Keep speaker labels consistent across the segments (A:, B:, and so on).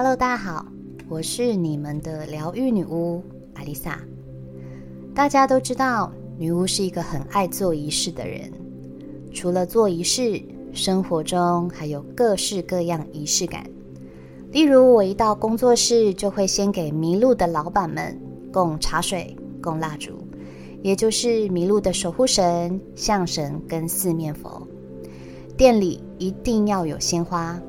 A: Hello，大家好，我是你们的疗愈女巫阿丽萨。大家都知道，女巫是一个很爱做仪式的人。除了做仪式，生活中还有各式各样仪式感。例如，我一到工作室，就会先给迷路的老板们供茶水、供蜡烛，也就是迷路的守护神、象神跟四面佛。店里一定要有鲜花。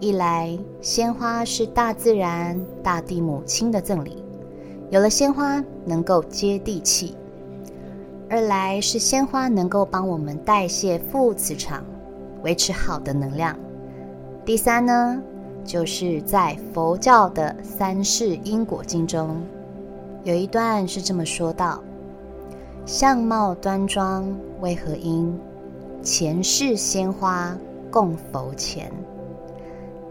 A: 一来，鲜花是大自然、大地母亲的赠礼，有了鲜花能够接地气；二来是鲜花能够帮我们代谢负磁场，维持好的能量；第三呢，就是在佛教的三世因果经中，有一段是这么说道：“相貌端庄为何因？前世鲜花供佛前。”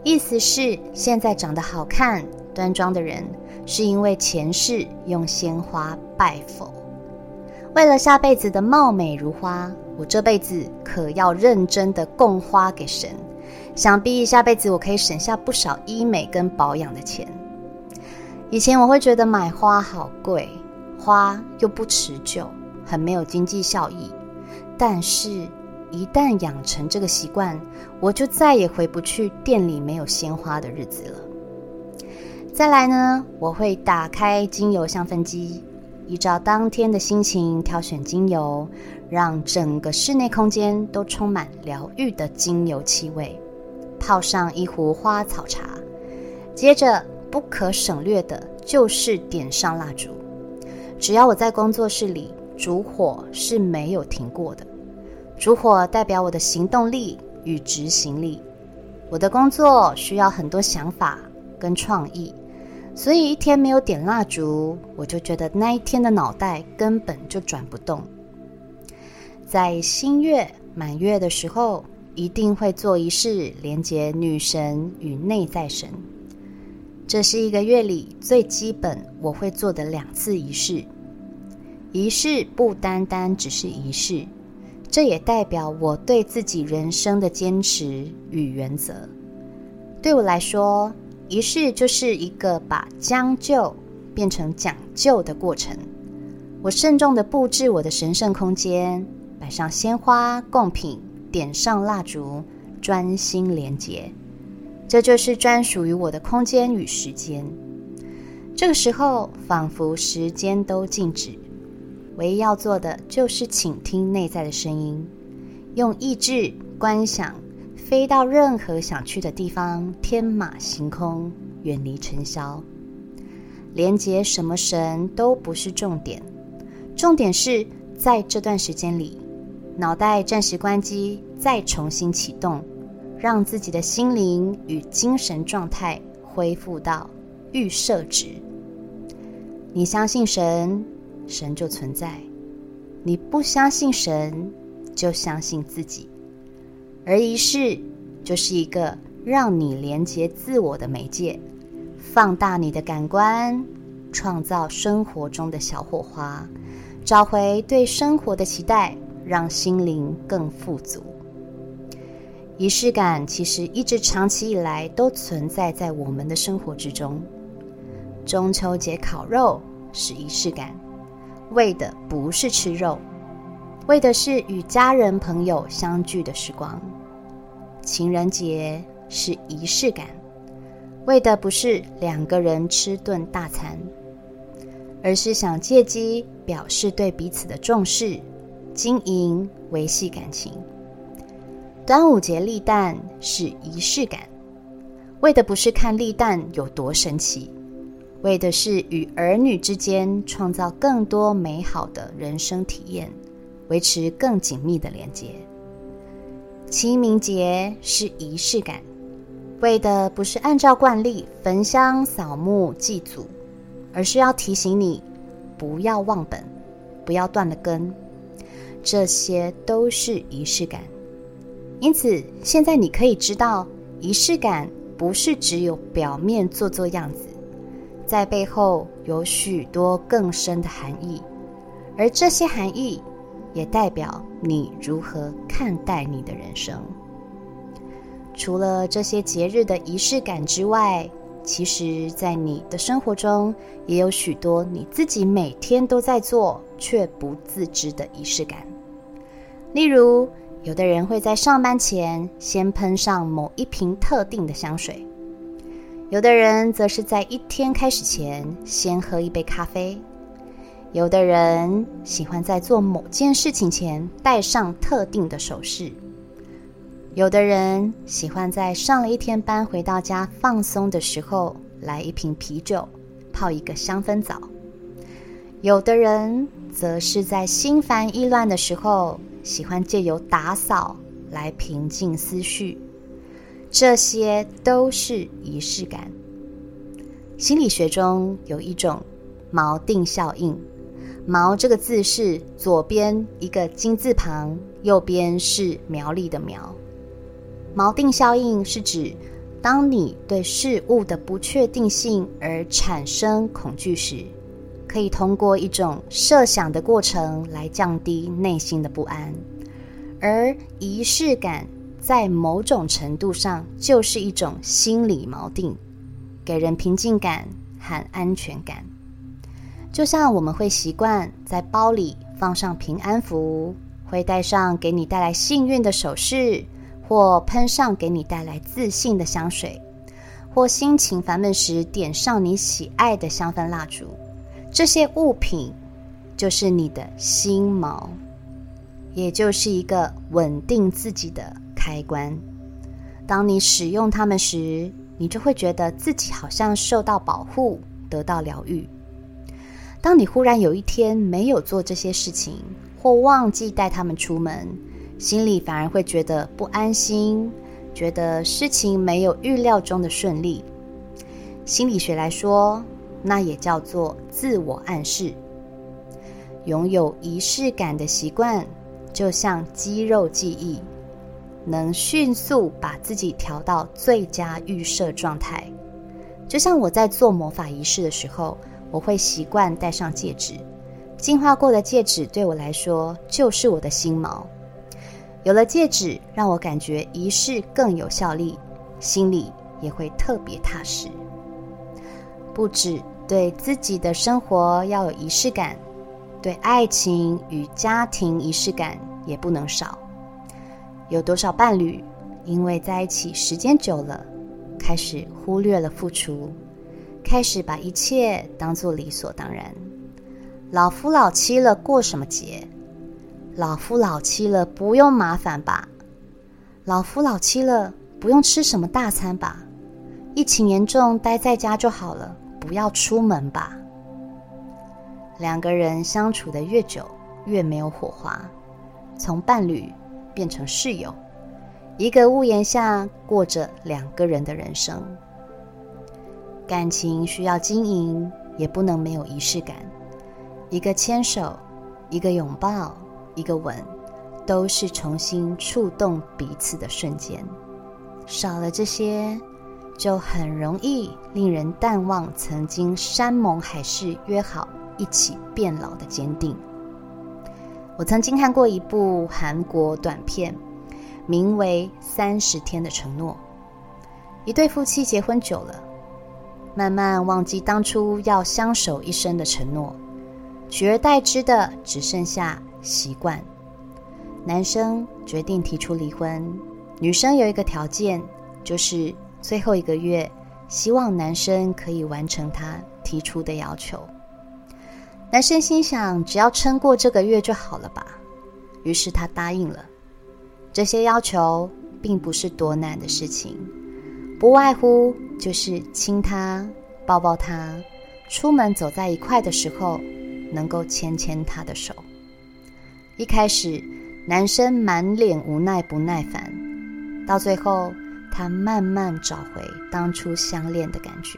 A: 意思是，现在长得好看、端庄的人，是因为前世用鲜花拜佛。为了下辈子的貌美如花，我这辈子可要认真的供花给神。想必下辈子我可以省下不少医美跟保养的钱。以前我会觉得买花好贵，花又不持久，很没有经济效益。但是。一旦养成这个习惯，我就再也回不去店里没有鲜花的日子了。再来呢，我会打开精油香氛机，依照当天的心情挑选精油，让整个室内空间都充满疗愈的精油气味。泡上一壶花草茶，接着不可省略的就是点上蜡烛。只要我在工作室里，烛火是没有停过的。烛火代表我的行动力与执行力。我的工作需要很多想法跟创意，所以一天没有点蜡烛，我就觉得那一天的脑袋根本就转不动。在新月满月的时候，一定会做仪式，连接女神与内在神。这是一个月里最基本我会做的两次仪式。仪式不单单只是仪式。这也代表我对自己人生的坚持与原则。对我来说，仪式就是一个把将就变成讲究的过程。我慎重的布置我的神圣空间，摆上鲜花贡品，点上蜡烛，专心连接。这就是专属于我的空间与时间。这个时候，仿佛时间都静止。唯一要做的就是倾听内在的声音，用意志观想，飞到任何想去的地方，天马行空，远离尘嚣。连接什么神都不是重点，重点是在这段时间里，脑袋暂时关机，再重新启动，让自己的心灵与精神状态恢复到预设值。你相信神？神就存在，你不相信神，就相信自己。而仪式就是一个让你连接自我的媒介，放大你的感官，创造生活中的小火花，找回对生活的期待，让心灵更富足。仪式感其实一直长期以来都存在在我们的生活之中。中秋节烤肉是仪式感。为的不是吃肉，为的是与家人朋友相聚的时光。情人节是仪式感，为的不是两个人吃顿大餐，而是想借机表示对彼此的重视，经营维系感情。端午节立蛋是仪式感，为的不是看立蛋有多神奇。为的是与儿女之间创造更多美好的人生体验，维持更紧密的连接。清明节是仪式感，为的不是按照惯例焚香扫墓祭祖，而是要提醒你不要忘本，不要断了根。这些都是仪式感。因此，现在你可以知道，仪式感不是只有表面做做样子。在背后有许多更深的含义，而这些含义也代表你如何看待你的人生。除了这些节日的仪式感之外，其实，在你的生活中，也有许多你自己每天都在做却不自知的仪式感。例如，有的人会在上班前先喷上某一瓶特定的香水；有的人则是在一天开始前先喝一杯咖啡；有的人喜欢在做某件事情前戴上特定的首饰。有的人喜欢在上了一天班回到家放松的时候来一瓶啤酒，泡一个香氛澡；有的人则是在心烦意乱的时候喜欢借由打扫来平静思绪。这些都是仪式感。心理学中有一种锚定效应，“锚”这个字是左边一个金字旁，右边是苗栗的“苗”。锚定效应是指，当你对事物的不确定性而产生恐惧时，可以通过一种设想的过程来降低内心的不安。而仪式感在某种程度上就是一种心理锚定，给人平静感和安全感。就像我们会习惯在包里放上平安符，会带上给你带来幸运的首饰。或喷上给你带来自信的香水，或心情烦闷时点上你喜爱的香氛蜡烛，这些物品就是你的心锚，也就是一个稳定自己的开关。当你使用它们时，你就会觉得自己好像受到保护，得到疗愈。当你忽然有一天没有做这些事情，或忘记带它们出门，心里反而会觉得不安心，觉得事情没有预料中的顺利。心理学来说，那也叫做自我暗示。拥有仪式感的习惯，就像肌肉记忆，能迅速把自己调到最佳预设状态。就像我在做魔法仪式的时候，我会习惯戴上戒指，净化过的戒指对我来说就是我的心锚。有了戒指，让我感觉仪式更有效力，心里也会特别踏实。不止对自己的生活要有仪式感，对爱情与家庭仪式感也不能少。有多少伴侣因为在一起时间久了，开始忽略了付出，开始把一切当做理所当然？老夫老妻了，过什么节？老夫老妻了，不用麻烦吧？老夫老妻了，不用吃什么大餐吧？疫情严重，待在家就好了，不要出门吧？两个人相处的越久，越没有火花，从伴侣变成室友，一个屋檐下过着两个人的人生。感情需要经营，也不能没有仪式感。一个牵手，一个拥抱。一个吻，都是重新触动彼此的瞬间。少了这些，就很容易令人淡忘曾经山盟海誓、约好一起变老的坚定。我曾经看过一部韩国短片，名为《三十天的承诺》。一对夫妻结婚久了，慢慢忘记当初要相守一生的承诺，取而代之的只剩下。习惯，男生决定提出离婚，女生有一个条件，就是最后一个月，希望男生可以完成他提出的要求。男生心想，只要撑过这个月就好了吧，于是他答应了。这些要求并不是多难的事情，不外乎就是亲他、抱抱他，出门走在一块的时候，能够牵牵他的手。一开始，男生满脸无奈不耐烦，到最后，他慢慢找回当初相恋的感觉，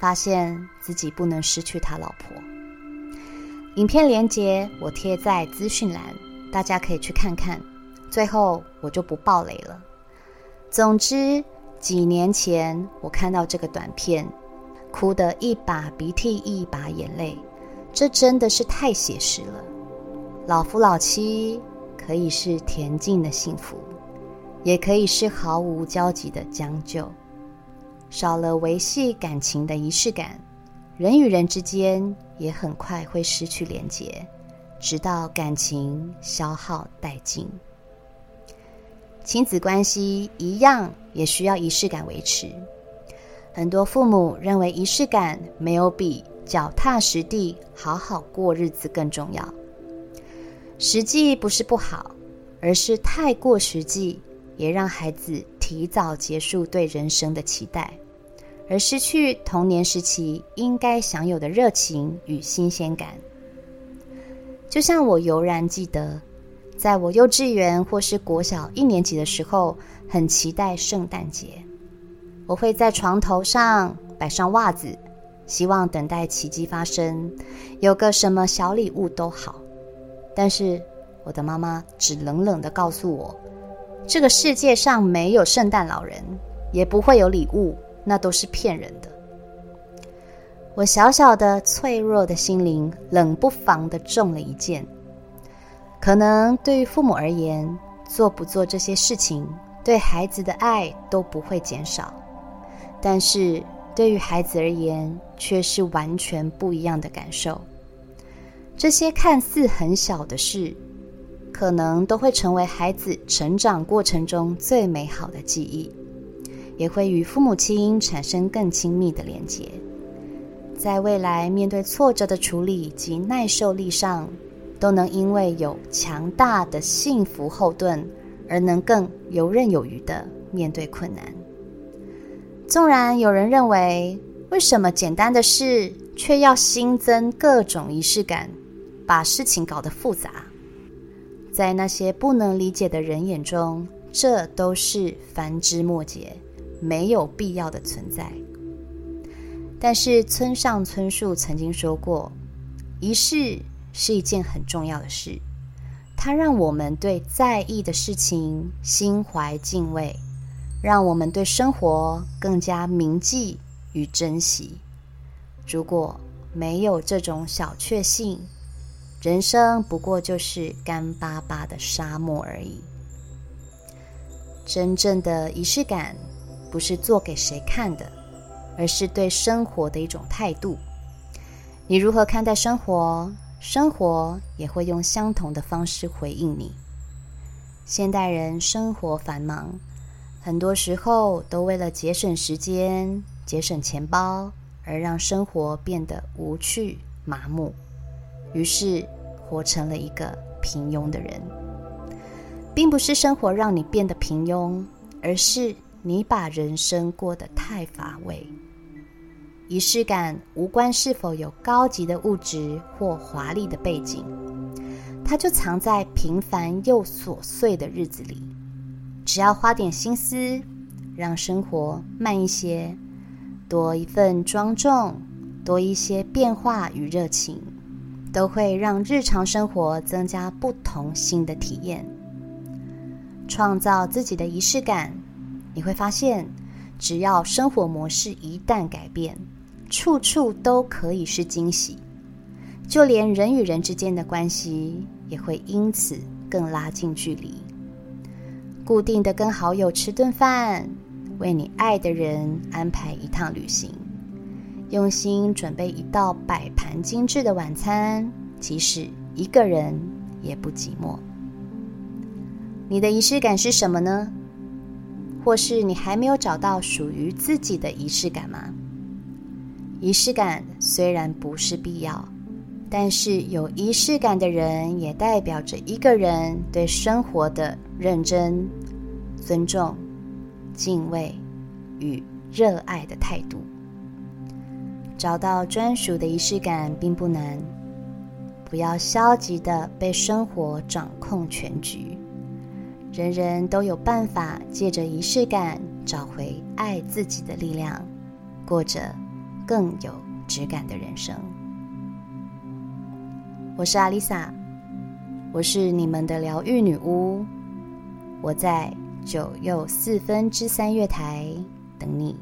A: 发现自己不能失去他老婆。影片连接我贴在资讯栏，大家可以去看看。最后，我就不爆雷了。总之，几年前我看到这个短片，哭得一把鼻涕一把眼泪，这真的是太写实了。老夫老妻可以是恬静的幸福，也可以是毫无交集的将就。少了维系感情的仪式感，人与人之间也很快会失去连结，直到感情消耗殆尽。亲子关系一样也需要仪式感维持。很多父母认为仪式感没有比脚踏实地好好过日子更重要。实际不是不好，而是太过实际，也让孩子提早结束对人生的期待，而失去童年时期应该享有的热情与新鲜感。就像我悠然记得。在我幼稚园或是国小一年级的时候，很期待圣诞节。我会在床头上摆上袜子，希望等待奇迹发生，有个什么小礼物都好。但是我的妈妈只冷冷的告诉我，这个世界上没有圣诞老人，也不会有礼物，那都是骗人的。我小小的脆弱的心灵，冷不防的中了一箭。可能对于父母而言，做不做这些事情，对孩子的爱都不会减少；但是对于孩子而言，却是完全不一样的感受。这些看似很小的事，可能都会成为孩子成长过程中最美好的记忆，也会与父母亲产生更亲密的连结。在未来面对挫折的处理及耐受力上。都能因为有强大的幸福后盾，而能更游刃有余的面对困难。纵然有人认为，为什么简单的事却要新增各种仪式感，把事情搞得复杂？在那些不能理解的人眼中，这都是繁枝末节，没有必要的存在。但是村上春树曾经说过，仪式。是一件很重要的事，它让我们对在意的事情心怀敬畏，让我们对生活更加铭记与珍惜。如果没有这种小确幸，人生不过就是干巴巴的沙漠而已。真正的仪式感，不是做给谁看的，而是对生活的一种态度。你如何看待生活？生活也会用相同的方式回应你。现代人生活繁忙，很多时候都为了节省时间、节省钱包，而让生活变得无趣、麻木，于是活成了一个平庸的人。并不是生活让你变得平庸，而是你把人生过得太乏味。仪式感无关是否有高级的物质或华丽的背景，它就藏在平凡又琐碎的日子里。只要花点心思，让生活慢一些，多一份庄重，多一些变化与热情，都会让日常生活增加不同新的体验。创造自己的仪式感，你会发现，只要生活模式一旦改变。处处都可以是惊喜，就连人与人之间的关系也会因此更拉近距离。固定的跟好友吃顿饭，为你爱的人安排一趟旅行，用心准备一道摆盘精致的晚餐，即使一个人也不寂寞。你的仪式感是什么呢？或是你还没有找到属于自己的仪式感吗？仪式感虽然不是必要，但是有仪式感的人也代表着一个人对生活的认真、尊重、敬畏与热爱的态度。找到专属的仪式感并不难，不要消极的被生活掌控全局。人人都有办法借着仪式感找回爱自己的力量，过着。更有质感的人生。我是阿丽萨，我是你们的疗愈女巫。我在九又四分之三月台等你。